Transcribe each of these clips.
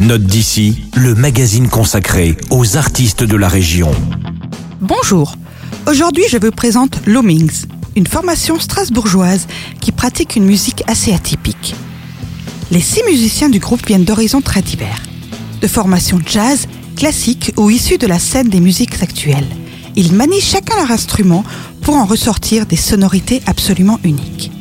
Note d'ici, le magazine consacré aux artistes de la région. Bonjour. Aujourd'hui, je vous présente Loomings, une formation strasbourgeoise qui pratique une musique assez atypique. Les six musiciens du groupe viennent d'horizons très divers, de formations jazz, classiques ou issues de la scène des musiques actuelles. Ils manient chacun leur instrument pour en ressortir des sonorités absolument uniques.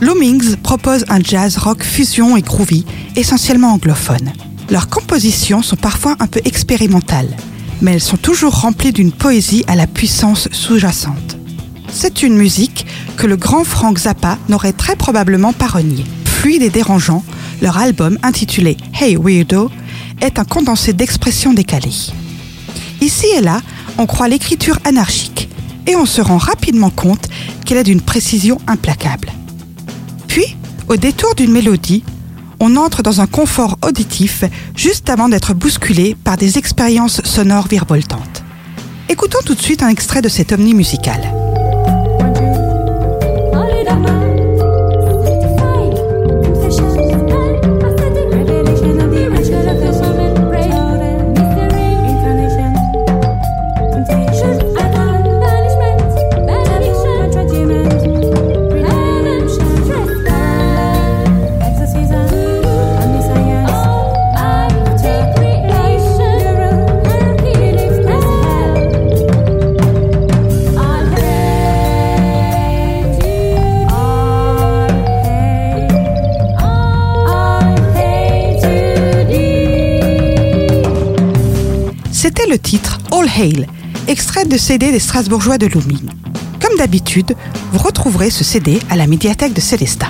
Loomings propose un jazz rock fusion et groovy, essentiellement anglophone. Leurs compositions sont parfois un peu expérimentales, mais elles sont toujours remplies d'une poésie à la puissance sous-jacente. C'est une musique que le grand Frank Zappa n'aurait très probablement pas renié. Fluide et dérangeant, leur album intitulé Hey Weirdo est un condensé d'expressions décalées. Ici et là, on croit l'écriture anarchique et on se rend rapidement compte qu'elle est d'une précision implacable. Puis, au détour d'une mélodie, on entre dans un confort auditif juste avant d'être bousculé par des expériences sonores virevoltantes. Écoutons tout de suite un extrait de cet omni musical. C'était le titre All Hail, extrait de CD des Strasbourgeois de Looming. Comme d'habitude, vous retrouverez ce CD à la médiathèque de Célestat.